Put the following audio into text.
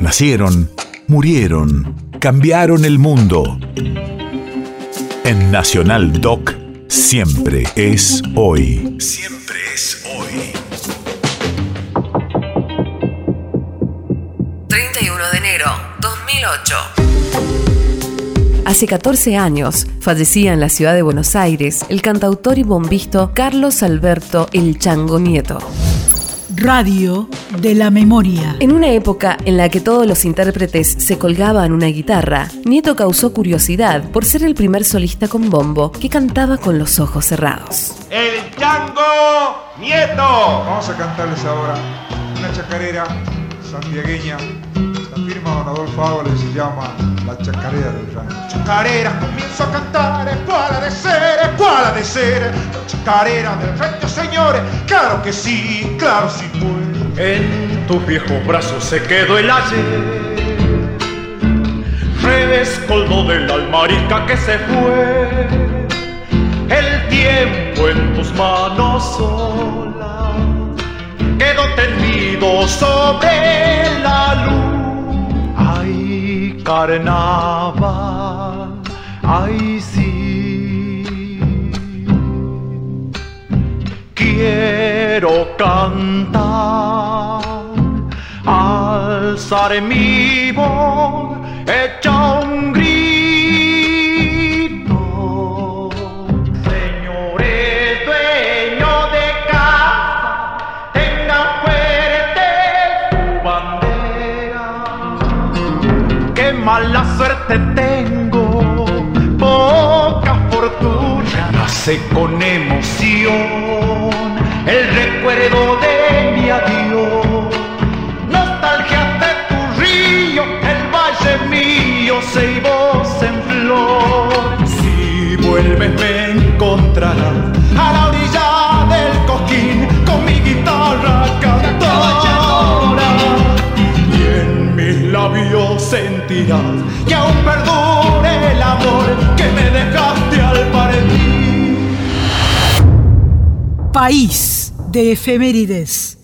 Nacieron, murieron, cambiaron el mundo. En Nacional Doc, siempre es hoy. Siempre es hoy. 31 de enero 2008. Hace 14 años fallecía en la ciudad de Buenos Aires el cantautor y bombisto Carlos Alberto El Chango Nieto. Radio de la Memoria. En una época en la que todos los intérpretes se colgaban una guitarra, Nieto causó curiosidad por ser el primer solista con bombo que cantaba con los ojos cerrados. El Chango Nieto. Vamos a cantarles ahora una chacarera santiagueña. La firma Don Adolfo Ábalos se llama La Chacarera del Rancho. Chacarera comienzo a cantar, es cual de ser, es cual de ser. La chacarera del rancho, señores, claro que sí, claro sí fue. En tus viejos brazos se quedó el ayer, rescoldo de la almarica que se fue. El tiempo en tus manos solas quedó tendido sobre la luz. Ay, carnaval, ay sí. Quiero cantar, alzar mi voz, echa un grito. Señores dueños de casa, tengan fuerte su bandera. Qué mala suerte tengo, poca fortuna. Nace con emoción el recuerdo de mi adiós. Vuelves me encontrarás a la orilla del coquín con mi guitarra cantora. Y en mis labios sentirás que aún perdure el amor que me dejaste al partir. País de efemérides.